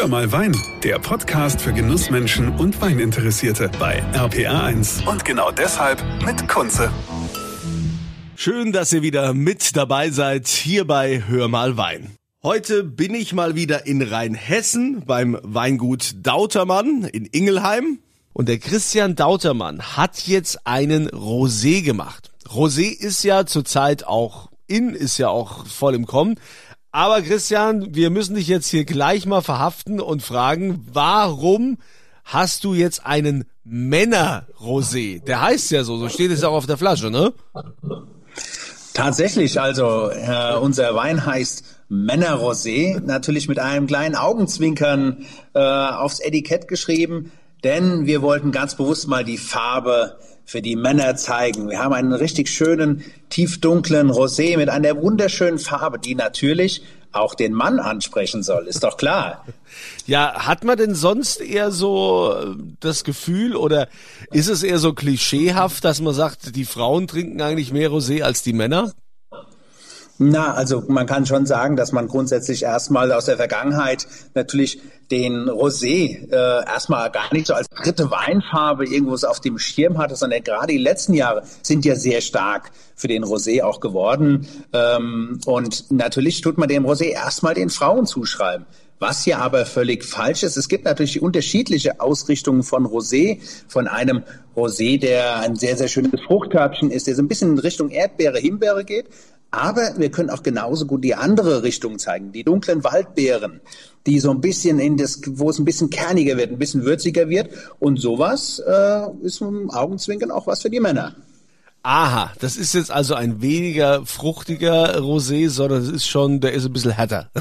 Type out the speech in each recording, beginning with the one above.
Hör mal Wein, der Podcast für Genussmenschen und Weininteressierte bei RPR1. Und genau deshalb mit Kunze. Schön, dass ihr wieder mit dabei seid hier bei Hör mal Wein. Heute bin ich mal wieder in Rheinhessen beim Weingut Dautermann in Ingelheim. Und der Christian Dautermann hat jetzt einen Rosé gemacht. Rosé ist ja zurzeit auch in, ist ja auch voll im Kommen. Aber Christian, wir müssen dich jetzt hier gleich mal verhaften und fragen, warum hast du jetzt einen Männer-Rosé? Der heißt ja so, so steht es auch auf der Flasche, ne? Tatsächlich, also äh, unser Wein heißt Männer-Rosé, natürlich mit einem kleinen Augenzwinkern äh, aufs Etikett geschrieben, denn wir wollten ganz bewusst mal die Farbe für die Männer zeigen. Wir haben einen richtig schönen, tiefdunklen Rosé mit einer wunderschönen Farbe, die natürlich auch den Mann ansprechen soll, ist doch klar. Ja, hat man denn sonst eher so äh, das Gefühl oder ist es eher so klischeehaft, dass man sagt, die Frauen trinken eigentlich mehr Rosé als die Männer? Na, also man kann schon sagen, dass man grundsätzlich erstmal aus der Vergangenheit natürlich den Rosé äh, erstmal gar nicht so als dritte Weinfarbe irgendwo auf dem Schirm hatte, sondern gerade die letzten Jahre sind ja sehr stark für den Rosé auch geworden. Ähm, und natürlich tut man dem Rosé erstmal den Frauen zuschreiben. Was ja aber völlig falsch ist, es gibt natürlich unterschiedliche Ausrichtungen von Rosé. Von einem Rosé, der ein sehr, sehr schönes Fruchtkörbchen ist, der so ein bisschen in Richtung Erdbeere, Himbeere geht, aber wir können auch genauso gut die andere Richtung zeigen, die dunklen Waldbeeren, die so ein bisschen in das, wo es ein bisschen kerniger wird, ein bisschen würziger wird. Und sowas äh, ist im Augenzwinkern auch was für die Männer. Aha, das ist jetzt also ein weniger fruchtiger Rosé, sondern es ist schon, der ist ein bisschen härter.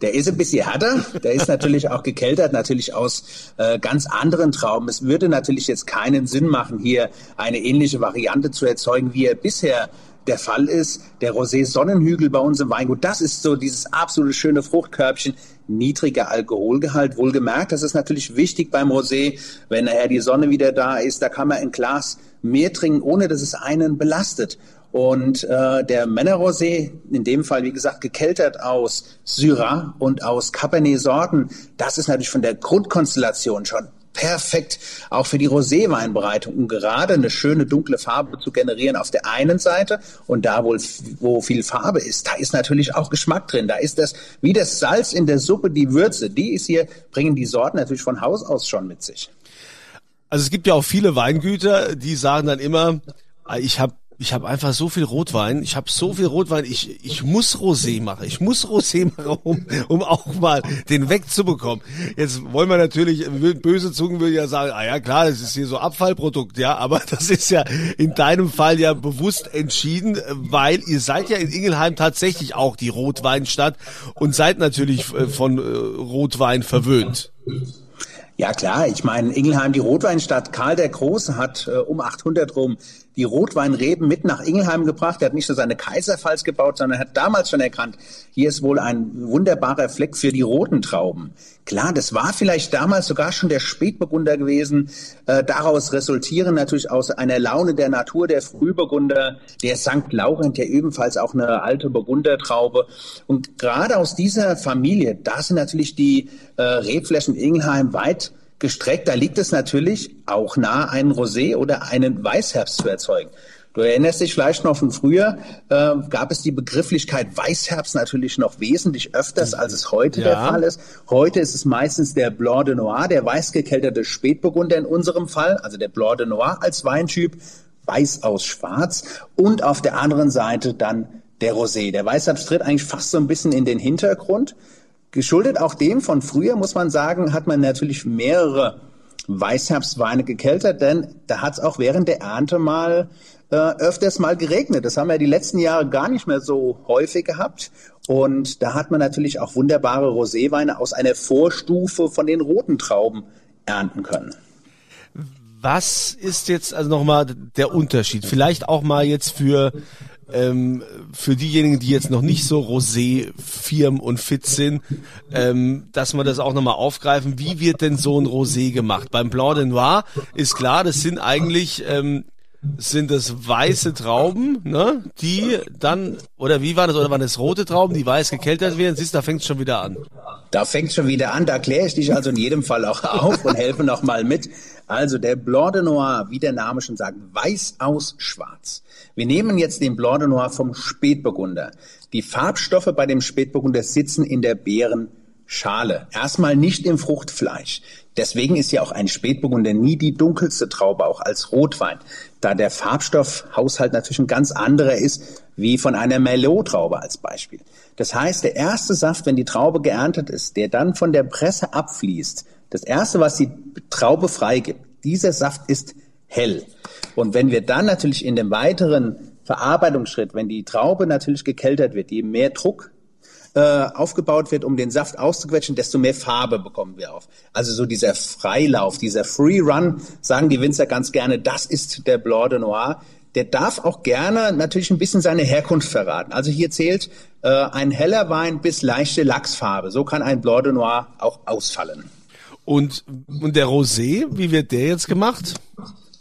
Der ist ein bisschen härter, der ist natürlich auch gekeltert, natürlich aus äh, ganz anderen Trauben. Es würde natürlich jetzt keinen Sinn machen, hier eine ähnliche Variante zu erzeugen, wie er bisher der Fall ist. Der Rosé Sonnenhügel bei uns im Weingut, das ist so dieses absolute schöne Fruchtkörbchen, niedriger Alkoholgehalt. Wohlgemerkt, das ist natürlich wichtig beim Rosé, wenn nachher die Sonne wieder da ist, da kann man ein Glas mehr trinken, ohne dass es einen belastet. Und äh, der Männerrosé, in dem Fall wie gesagt gekeltert aus Syrah und aus Cabernet-Sorten, das ist natürlich von der Grundkonstellation schon perfekt auch für die Roséweinbereitung, um gerade eine schöne dunkle Farbe zu generieren auf der einen Seite und da wohl, wo viel Farbe ist, da ist natürlich auch Geschmack drin. Da ist das wie das Salz in der Suppe, die Würze, die ist hier, bringen die Sorten natürlich von Haus aus schon mit sich. Also es gibt ja auch viele Weingüter, die sagen dann immer, ah, ich habe ich habe einfach so viel Rotwein, ich habe so viel Rotwein, ich, ich muss Rosé machen, ich muss Rosé machen, um, um auch mal den wegzubekommen. Jetzt wollen wir natürlich, böse Zungen will ja sagen, ah ja klar, das ist hier so Abfallprodukt, ja, aber das ist ja in deinem Fall ja bewusst entschieden, weil ihr seid ja in Ingelheim tatsächlich auch die Rotweinstadt und seid natürlich äh, von äh, Rotwein verwöhnt. Ja klar, ich meine, Ingelheim, die Rotweinstadt, Karl der Große hat äh, um 800 rum die Rotweinreben mit nach Ingelheim gebracht. Er hat nicht nur seine Kaiserpfalz gebaut, sondern hat damals schon erkannt, hier ist wohl ein wunderbarer Fleck für die roten Trauben. Klar, das war vielleicht damals sogar schon der Spätburgunder gewesen. Äh, daraus resultieren natürlich aus einer Laune der Natur der Frühburgunder, der St. Laurent, der ebenfalls auch eine alte Burgundertraube. Und gerade aus dieser Familie, da sind natürlich die äh, Rebflächen Ingelheim weit gestreckt. Da liegt es natürlich auch nah, einen Rosé oder einen Weißherbst zu erzeugen. Du erinnerst dich vielleicht noch von früher, äh, gab es die Begrifflichkeit Weißherbst natürlich noch wesentlich öfters, als es heute ja. der Fall ist. Heute ist es meistens der Blanc de Noir, der weißgekelterte Spätburgunder in unserem Fall, also der Blanc de Noir als Weintyp, weiß aus schwarz und auf der anderen Seite dann der Rosé. Der Weißherbst tritt eigentlich fast so ein bisschen in den Hintergrund. Geschuldet auch dem von früher, muss man sagen, hat man natürlich mehrere Weißherbstweine gekeltert, denn da hat es auch während der Ernte mal äh, öfters mal geregnet. Das haben wir die letzten Jahre gar nicht mehr so häufig gehabt. Und da hat man natürlich auch wunderbare Roséweine aus einer Vorstufe von den roten Trauben ernten können. Was ist jetzt also nochmal der Unterschied? Vielleicht auch mal jetzt für ähm, für diejenigen, die jetzt noch nicht so rosé firm und fit sind, ähm, dass wir das auch nochmal aufgreifen. Wie wird denn so ein Rosé gemacht? Beim Blanc de Noir ist klar, das sind eigentlich ähm, sind das weiße Trauben, ne? Die dann, oder wie war das, oder waren das rote Trauben, die weiß gekeltert werden? Siehst, da fängt es schon wieder an. Da fängt schon wieder an, da kläre ich dich also in jedem Fall auch auf und helfe nochmal mit. Also der Blanc de Noir, wie der Name schon sagt, weiß aus schwarz. Wir nehmen jetzt den Blanc de Noir vom Spätburgunder. Die Farbstoffe bei dem Spätburgunder sitzen in der Beerenschale. Erstmal nicht im Fruchtfleisch. Deswegen ist ja auch ein Spätburgunder nie die dunkelste Traube, auch als Rotwein, da der Farbstoffhaushalt natürlich ein ganz anderer ist, wie von einer Merlot-Traube als Beispiel. Das heißt, der erste Saft, wenn die Traube geerntet ist, der dann von der Presse abfließt, das erste, was die Traube freigibt, dieser Saft ist hell. Und wenn wir dann natürlich in dem weiteren Verarbeitungsschritt, wenn die Traube natürlich gekeltert wird, je mehr Druck äh, aufgebaut wird, um den Saft auszuquetschen, desto mehr Farbe bekommen wir auf. Also so dieser Freilauf, dieser Free Run, sagen die Winzer ganz gerne, das ist der Blanc de Noir. Der darf auch gerne natürlich ein bisschen seine Herkunft verraten. Also hier zählt äh, ein heller Wein bis leichte Lachsfarbe. So kann ein Blanc de Noir auch ausfallen. Und, und der Rosé, wie wird der jetzt gemacht?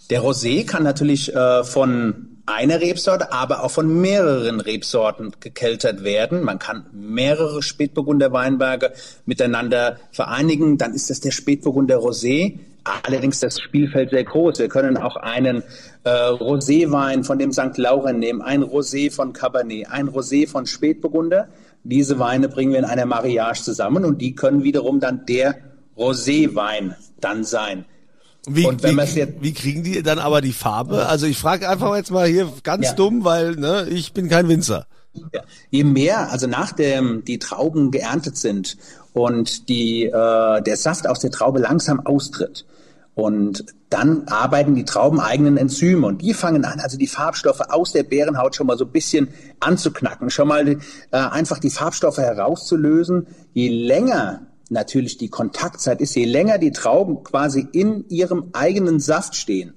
Der Rosé kann natürlich äh, von einer Rebsorte, aber auch von mehreren Rebsorten gekeltert werden. Man kann mehrere Spätburgunder Weinberge miteinander vereinigen. Dann ist das der Spätburgunder Rosé. Allerdings das Spielfeld sehr groß. Wir können auch einen äh, Roséwein von dem St. Lauren nehmen, ein Rosé von Cabernet, ein Rosé von Spätburgunder. Diese Weine bringen wir in einer Mariage zusammen und die können wiederum dann der Roséwein dann sein. Wie, und wenn wie, jetzt, wie kriegen die dann aber die Farbe? Also ich frage einfach jetzt mal hier ganz ja. dumm, weil ne, ich bin kein Winzer. Ja. Je mehr, also nachdem die Trauben geerntet sind und die, äh, der Saft aus der Traube langsam austritt, und dann arbeiten die Trauben eigenen Enzyme und die fangen an, also die Farbstoffe aus der Bärenhaut schon mal so ein bisschen anzuknacken, schon mal äh, einfach die Farbstoffe herauszulösen. Je länger natürlich die Kontaktzeit ist, je länger die Trauben quasi in ihrem eigenen Saft stehen,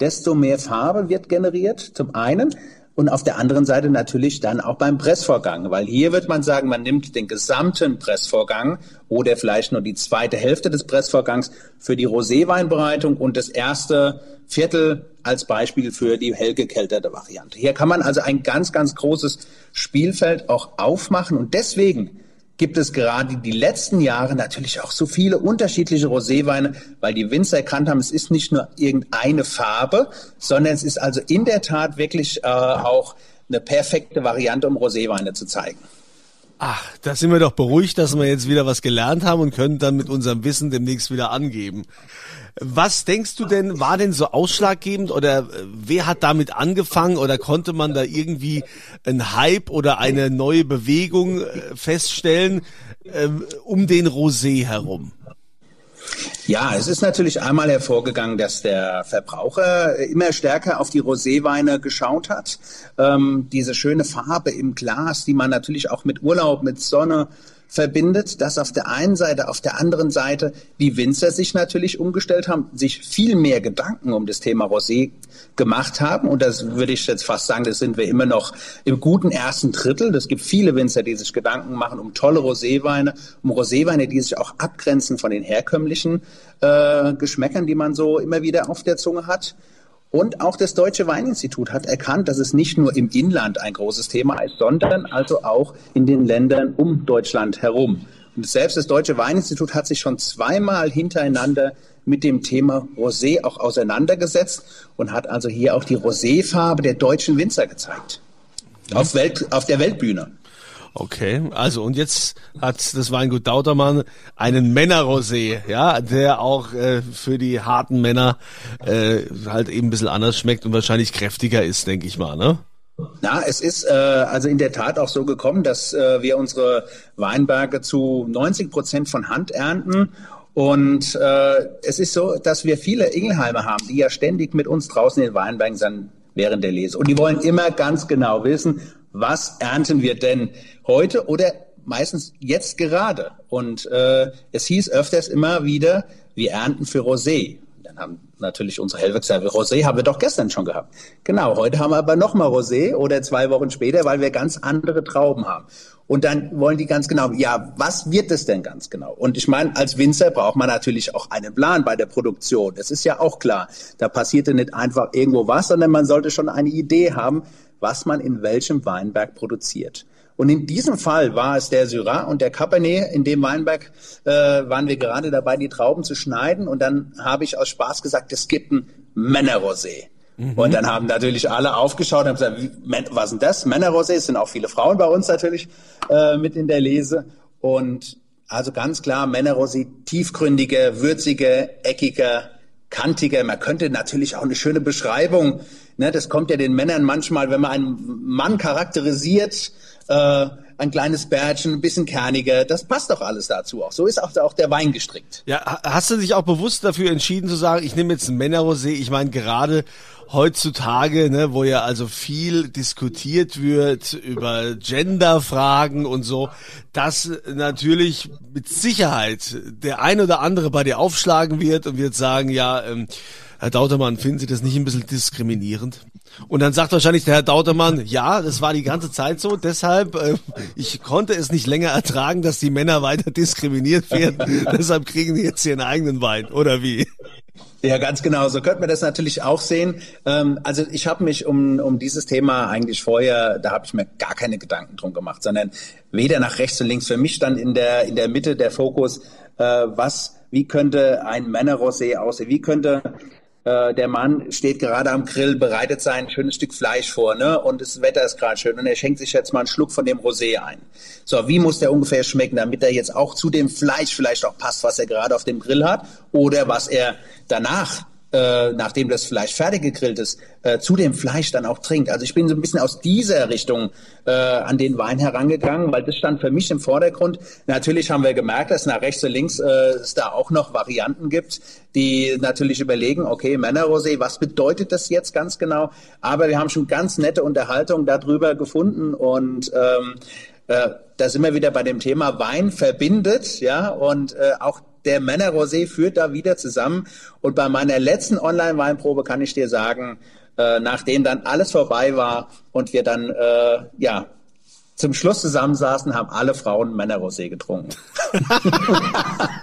desto mehr Farbe wird generiert, zum einen. Und auf der anderen Seite natürlich dann auch beim Pressvorgang, weil hier wird man sagen, man nimmt den gesamten Pressvorgang oder vielleicht nur die zweite Hälfte des Pressvorgangs für die Roséweinbereitung und das erste Viertel als Beispiel für die hell gekelterte Variante. Hier kann man also ein ganz, ganz großes Spielfeld auch aufmachen und deswegen gibt es gerade die letzten Jahre natürlich auch so viele unterschiedliche Roséweine, weil die Winzer erkannt haben, es ist nicht nur irgendeine Farbe, sondern es ist also in der Tat wirklich äh, auch eine perfekte Variante, um Roséweine zu zeigen. Ach, da sind wir doch beruhigt, dass wir jetzt wieder was gelernt haben und können dann mit unserem Wissen demnächst wieder angeben. Was denkst du denn, war denn so ausschlaggebend oder äh, wer hat damit angefangen oder konnte man da irgendwie einen Hype oder eine neue Bewegung äh, feststellen ähm, um den Rosé herum? Ja, es ist natürlich einmal hervorgegangen, dass der Verbraucher immer stärker auf die Roséweine geschaut hat. Ähm, diese schöne Farbe im Glas, die man natürlich auch mit Urlaub, mit Sonne verbindet, dass auf der einen Seite, auf der anderen Seite die Winzer sich natürlich umgestellt haben, sich viel mehr Gedanken um das Thema Rosé gemacht haben. Und das würde ich jetzt fast sagen, das sind wir immer noch im guten ersten Drittel. Es gibt viele Winzer, die sich Gedanken machen um tolle Roséweine, um Roséweine, die sich auch abgrenzen von den herkömmlichen äh, Geschmäckern, die man so immer wieder auf der Zunge hat. Und auch das Deutsche Weininstitut hat erkannt, dass es nicht nur im Inland ein großes Thema ist, sondern also auch in den Ländern um Deutschland herum. Und selbst das Deutsche Weininstitut hat sich schon zweimal hintereinander mit dem Thema Rosé auch auseinandergesetzt und hat also hier auch die Roséfarbe der deutschen Winzer gezeigt. Auf, Welt, auf der Weltbühne. Okay, also und jetzt hat das Weingut Dautermann einen Männerrosé, ja, der auch äh, für die harten Männer äh, halt eben ein bisschen anders schmeckt und wahrscheinlich kräftiger ist, denke ich mal, ne? Na, es ist äh, also in der Tat auch so gekommen, dass äh, wir unsere Weinberge zu 90 Prozent von Hand ernten und äh, es ist so, dass wir viele Ingelheimer haben, die ja ständig mit uns draußen in den Weinbergen sind während der Lese. Und die wollen immer ganz genau wissen, was ernten wir denn heute oder meistens jetzt gerade. Und äh, es hieß öfters immer wieder, wir ernten für Rosé. Dann haben natürlich unsere Helfer Rosé haben wir doch gestern schon gehabt. Genau, heute haben wir aber nochmal Rosé oder zwei Wochen später, weil wir ganz andere Trauben haben. Und dann wollen die ganz genau, ja, was wird es denn ganz genau? Und ich meine, als Winzer braucht man natürlich auch einen Plan bei der Produktion. Das ist ja auch klar. Da passierte nicht einfach irgendwo was, sondern man sollte schon eine Idee haben, was man in welchem Weinberg produziert. Und in diesem Fall war es der Syrah und der Cabernet. In dem Weinberg äh, waren wir gerade dabei, die Trauben zu schneiden. Und dann habe ich aus Spaß gesagt, es gibt ein Männerrosé. Mhm. Und dann haben natürlich alle aufgeschaut und haben gesagt, wie, was ist denn das? Männerrosé, es sind auch viele Frauen bei uns natürlich äh, mit in der Lese. Und also ganz klar, Männerrosé, tiefgründiger, würziger, eckiger, kantiger. Man könnte natürlich auch eine schöne Beschreibung, ne, das kommt ja den Männern manchmal, wenn man einen Mann charakterisiert, äh, ein kleines Bärtchen, ein bisschen kerniger, das passt doch alles dazu auch. So ist auch, auch der Wein gestrickt. Ja, hast du dich auch bewusst dafür entschieden zu sagen, ich nehme jetzt ein Männerrosé, ich meine gerade heutzutage, ne, wo ja also viel diskutiert wird über Genderfragen und so, dass natürlich mit Sicherheit der ein oder andere bei dir aufschlagen wird und wird sagen, ja, ähm, Herr Dautermann, finden Sie das nicht ein bisschen diskriminierend? Und dann sagt wahrscheinlich der Herr Dautermann, ja, das war die ganze Zeit so, deshalb, äh, ich konnte es nicht länger ertragen, dass die Männer weiter diskriminiert werden, deshalb kriegen die jetzt ihren eigenen Wein, oder wie? Ja, ganz genau. So könnte man das natürlich auch sehen. Ähm, also ich habe mich um, um dieses Thema eigentlich vorher, da habe ich mir gar keine Gedanken drum gemacht, sondern weder nach rechts und links. Für mich stand in der, in der Mitte der Fokus, äh, was, wie könnte ein Männerrosé aussehen? Wie könnte äh, der Mann steht gerade am Grill, bereitet sein schönes Stück Fleisch vor, ne? Und das Wetter ist gerade schön und er schenkt sich jetzt mal einen Schluck von dem Rosé ein. So, wie muss der ungefähr schmecken, damit er jetzt auch zu dem Fleisch vielleicht auch passt, was er gerade auf dem Grill hat oder was er danach äh, nachdem das Fleisch fertig gegrillt ist, äh, zu dem Fleisch dann auch trinkt. Also ich bin so ein bisschen aus dieser Richtung äh, an den Wein herangegangen, weil das stand für mich im Vordergrund. Natürlich haben wir gemerkt, dass nach rechts und links äh, es da auch noch Varianten gibt, die natürlich überlegen, okay, Männerrosé, was bedeutet das jetzt ganz genau? Aber wir haben schon ganz nette Unterhaltung darüber gefunden und ähm, äh, da sind wir wieder bei dem Thema Wein verbindet, ja, und äh, auch der Männerrosé führt da wieder zusammen. Und bei meiner letzten Online-Weinprobe kann ich dir sagen, äh, nachdem dann alles vorbei war und wir dann äh, ja zum Schluss zusammensaßen, haben alle Frauen Männerrosé getrunken.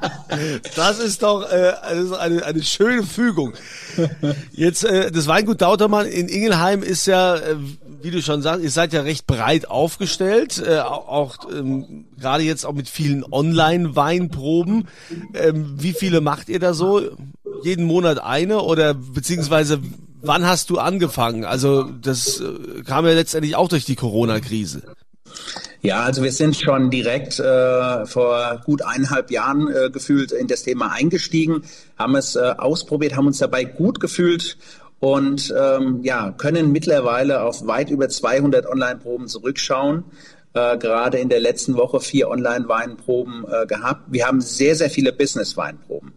das ist doch äh, eine, eine schöne Fügung. Jetzt äh, das Weingut Dautermann in Ingelheim ist ja, äh, wie du schon sagst, ihr seid ja recht breit aufgestellt, äh, auch ähm, gerade jetzt auch mit vielen Online-Weinproben. Ähm, wie viele macht ihr da so? Jeden Monat eine oder beziehungsweise wann hast du angefangen? Also das äh, kam ja letztendlich auch durch die Corona-Krise. Ja, also wir sind schon direkt äh, vor gut eineinhalb Jahren äh, gefühlt in das Thema eingestiegen, haben es äh, ausprobiert, haben uns dabei gut gefühlt und ähm, ja, können mittlerweile auf weit über 200 Online-Proben zurückschauen. Äh, gerade in der letzten Woche vier Online-Weinproben äh, gehabt. Wir haben sehr, sehr viele Business-Weinproben.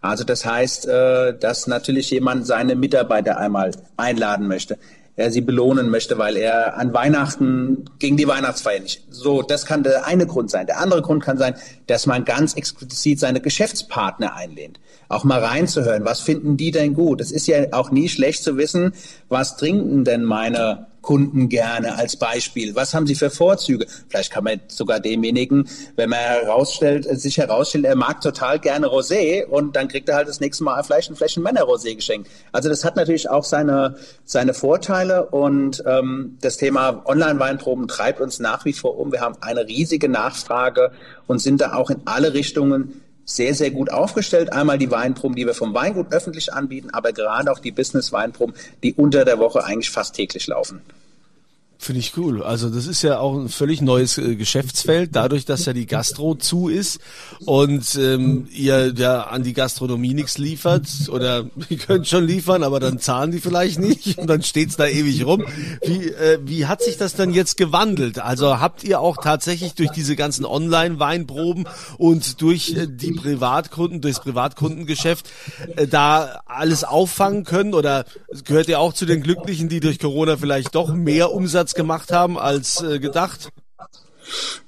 Also das heißt, äh, dass natürlich jemand seine Mitarbeiter einmal einladen möchte er sie belohnen möchte, weil er an Weihnachten gegen die Weihnachtsfeier nicht. So, das kann der eine Grund sein. Der andere Grund kann sein, dass man ganz explizit seine Geschäftspartner einlehnt. Auch mal reinzuhören, was finden die denn gut? Es ist ja auch nie schlecht zu wissen, was trinken denn meine Kunden gerne als Beispiel? Was haben sie für Vorzüge? Vielleicht kann man sogar demjenigen, wenn man herausstellt, sich herausstellt, er mag total gerne Rosé und dann kriegt er halt das nächste Mal vielleicht ein Fläschchen Männer-Rosé geschenkt. Also das hat natürlich auch seine, seine Vorteile und ähm, das Thema Online-Weinproben treibt uns nach wie vor um. Wir haben eine riesige Nachfrage und sind da auch in alle Richtungen sehr, sehr gut aufgestellt. Einmal die Weinproben, die wir vom Weingut öffentlich anbieten, aber gerade auch die Business-Weinproben, die unter der Woche eigentlich fast täglich laufen. Finde ich cool. Also das ist ja auch ein völlig neues äh, Geschäftsfeld, dadurch, dass ja die Gastro zu ist und ähm, ihr ja an die Gastronomie nichts liefert oder ihr könnt schon liefern, aber dann zahlen die vielleicht nicht und dann steht's da ewig rum. Wie, äh, wie hat sich das dann jetzt gewandelt? Also habt ihr auch tatsächlich durch diese ganzen Online-Weinproben und durch äh, die Privatkunden, durchs Privatkundengeschäft äh, da alles auffangen können oder gehört ihr auch zu den Glücklichen, die durch Corona vielleicht doch mehr Umsatz gemacht haben als äh, gedacht?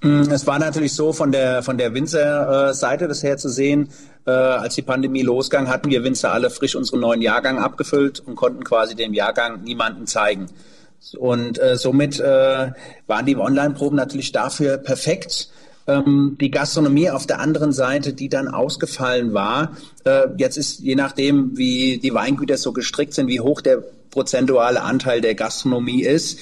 Mm, es war natürlich so von der von der Winzer-Seite das her zu sehen. Äh, als die Pandemie losging, hatten wir Winzer alle frisch unseren neuen Jahrgang abgefüllt und konnten quasi dem Jahrgang niemanden zeigen. Und äh, somit äh, waren die Online-Proben natürlich dafür perfekt. Ähm, die Gastronomie auf der anderen Seite, die dann ausgefallen war. Äh, jetzt ist je nachdem, wie die Weingüter so gestrickt sind, wie hoch der prozentuale Anteil der Gastronomie ist.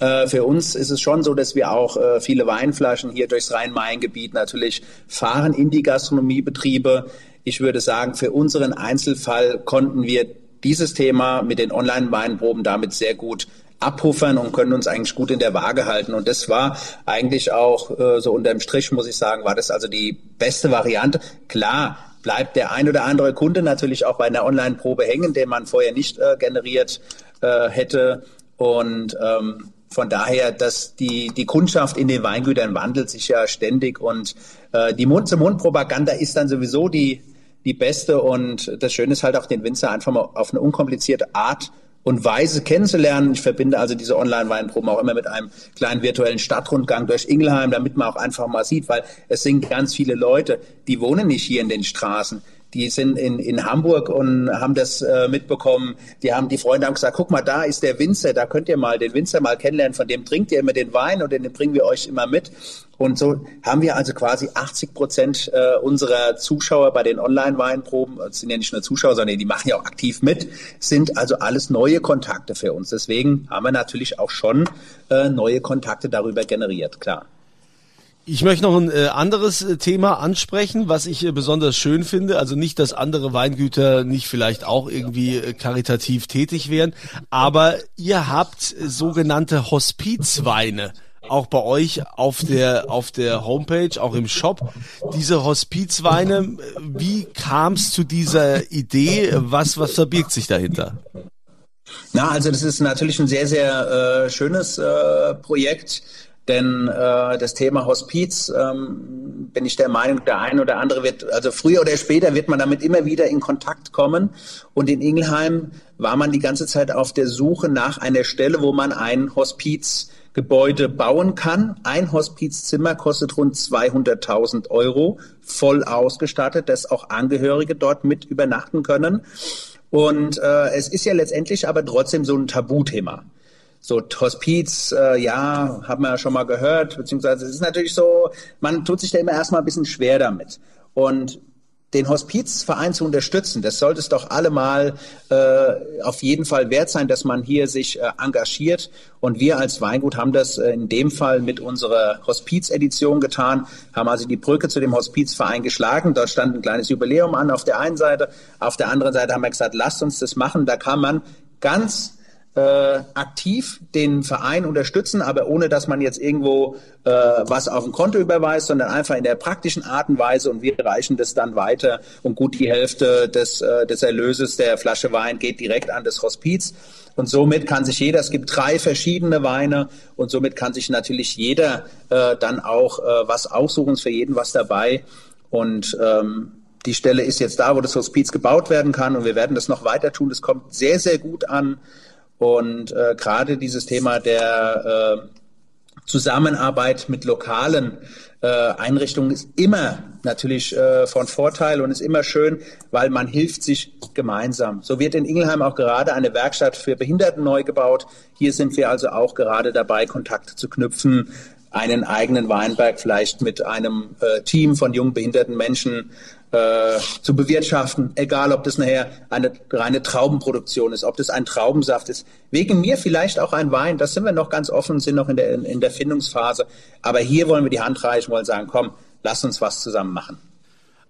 Äh, für uns ist es schon so, dass wir auch äh, viele Weinflaschen hier durchs Rhein-Main-Gebiet natürlich fahren in die Gastronomiebetriebe. Ich würde sagen, für unseren Einzelfall konnten wir dieses Thema mit den Online-Weinproben damit sehr gut abpuffern und können uns eigentlich gut in der Waage halten. Und das war eigentlich auch äh, so unterm Strich, muss ich sagen, war das also die beste Variante. Klar, bleibt der ein oder andere Kunde natürlich auch bei einer Online-Probe hängen, den man vorher nicht äh, generiert äh, hätte. Und ähm, von daher, dass die, die Kundschaft in den Weingütern wandelt sich ja ständig und äh, die Mund-zu-Mund-Propaganda ist dann sowieso die, die beste und das Schöne ist halt auch den Winzer einfach mal auf eine unkomplizierte Art und Weise kennenzulernen. Ich verbinde also diese Online-Weinproben auch immer mit einem kleinen virtuellen Stadtrundgang durch Ingelheim, damit man auch einfach mal sieht, weil es sind ganz viele Leute, die wohnen nicht hier in den Straßen die sind in, in Hamburg und haben das äh, mitbekommen. Die haben die Freunde haben gesagt, guck mal, da ist der Winzer, da könnt ihr mal den Winzer mal kennenlernen, von dem trinkt ihr immer den Wein und den bringen wir euch immer mit. Und so haben wir also quasi 80 Prozent äh, unserer Zuschauer bei den Online-Weinproben, das sind ja nicht nur Zuschauer, sondern die machen ja auch aktiv mit, sind also alles neue Kontakte für uns. Deswegen haben wir natürlich auch schon äh, neue Kontakte darüber generiert, klar. Ich möchte noch ein äh, anderes äh, Thema ansprechen, was ich äh, besonders schön finde. Also nicht, dass andere Weingüter nicht vielleicht auch irgendwie karitativ tätig wären, aber ihr habt sogenannte Hospizweine auch bei euch auf der auf der Homepage, auch im Shop. Diese Hospizweine, wie kam es zu dieser Idee? Was was verbirgt sich dahinter? Na, also das ist natürlich ein sehr sehr äh, schönes äh, Projekt denn äh, das Thema Hospiz, ähm, bin ich der Meinung, der eine oder andere wird, also früher oder später wird man damit immer wieder in Kontakt kommen. Und in Ingelheim war man die ganze Zeit auf der Suche nach einer Stelle, wo man ein Hospizgebäude bauen kann. Ein Hospizzimmer kostet rund 200.000 Euro, voll ausgestattet, dass auch Angehörige dort mit übernachten können. Und äh, es ist ja letztendlich aber trotzdem so ein Tabuthema so Hospiz, äh, ja, haben wir ja schon mal gehört, beziehungsweise es ist natürlich so, man tut sich da immer erstmal ein bisschen schwer damit. Und den Hospizverein zu unterstützen, das sollte es doch allemal äh, auf jeden Fall wert sein, dass man hier sich äh, engagiert. Und wir als Weingut haben das äh, in dem Fall mit unserer Hospizedition getan, haben also die Brücke zu dem Hospizverein geschlagen. Dort stand ein kleines Jubiläum an auf der einen Seite. Auf der anderen Seite haben wir gesagt, lasst uns das machen. Da kann man ganz äh, aktiv den Verein unterstützen, aber ohne dass man jetzt irgendwo äh, was auf ein Konto überweist, sondern einfach in der praktischen Art und Weise und wir reichen das dann weiter und gut die Hälfte des, äh, des Erlöses der Flasche Wein geht direkt an das Hospiz. Und somit kann sich jeder, es gibt drei verschiedene Weine und somit kann sich natürlich jeder äh, dann auch äh, was aussuchen, ist für jeden was dabei. Und ähm, die Stelle ist jetzt da, wo das Hospiz gebaut werden kann und wir werden das noch weiter tun. Das kommt sehr, sehr gut an. Und äh, gerade dieses Thema der äh, Zusammenarbeit mit lokalen äh, Einrichtungen ist immer natürlich äh, von Vorteil und ist immer schön, weil man hilft sich gemeinsam. So wird in Ingelheim auch gerade eine Werkstatt für Behinderten neu gebaut. Hier sind wir also auch gerade dabei, Kontakte zu knüpfen, einen eigenen Weinberg vielleicht mit einem äh, Team von jungen behinderten Menschen äh, zu bewirtschaften, egal ob das nachher eine reine Traubenproduktion ist, ob das ein Traubensaft ist. Wegen mir vielleicht auch ein Wein, das sind wir noch ganz offen, sind noch in der, in der Findungsphase. Aber hier wollen wir die Hand reichen, wollen sagen, komm, lass uns was zusammen machen.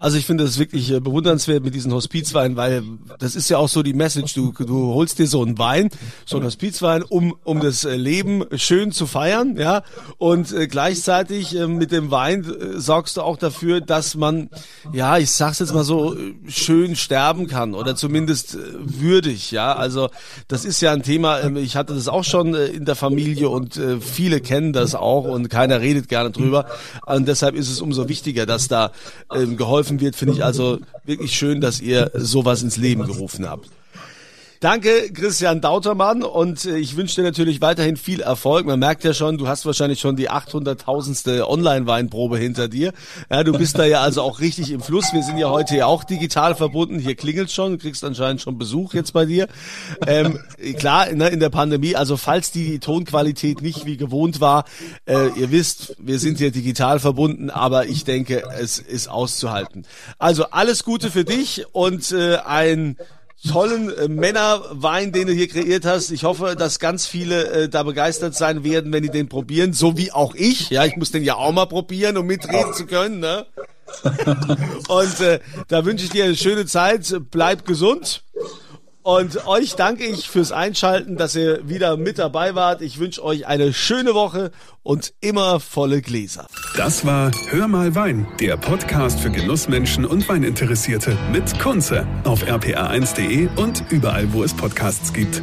Also ich finde das wirklich äh, bewundernswert mit diesen Hospizweinen, weil das ist ja auch so die Message. Du, du holst dir so einen Wein, so einen Hospizwein, um, um das äh, Leben schön zu feiern, ja. Und äh, gleichzeitig äh, mit dem Wein äh, sorgst du auch dafür, dass man, ja, ich sag's jetzt mal so, äh, schön sterben kann oder zumindest würdig, ja. Also das ist ja ein Thema, äh, ich hatte das auch schon in der Familie und viele kennen das auch und keiner redet gerne drüber. Und deshalb ist es umso wichtiger, dass da ähm, geholfen geholfen wird, finde ich also wirklich schön, dass ihr sowas ins Leben gerufen habt. Danke, Christian Dautermann. Und äh, ich wünsche dir natürlich weiterhin viel Erfolg. Man merkt ja schon, du hast wahrscheinlich schon die 800.000ste Online-Weinprobe hinter dir. Ja, du bist da ja also auch richtig im Fluss. Wir sind ja heute ja auch digital verbunden. Hier klingelt schon. Du kriegst anscheinend schon Besuch jetzt bei dir. Ähm, klar, ne, in der Pandemie. Also falls die Tonqualität nicht wie gewohnt war, äh, ihr wisst, wir sind hier digital verbunden, aber ich denke, es ist auszuhalten. Also alles Gute für dich und äh, ein tollen äh, Männerwein, den du hier kreiert hast. Ich hoffe, dass ganz viele äh, da begeistert sein werden, wenn die den probieren, so wie auch ich. Ja, ich muss den ja auch mal probieren, um mitreden zu können. Ne? Und äh, da wünsche ich dir eine schöne Zeit. Bleib gesund. Und euch danke ich fürs Einschalten, dass ihr wieder mit dabei wart. Ich wünsche euch eine schöne Woche und immer volle Gläser. Das war Hör mal Wein, der Podcast für Genussmenschen und Weininteressierte mit Kunze auf rpa1.de und überall, wo es Podcasts gibt.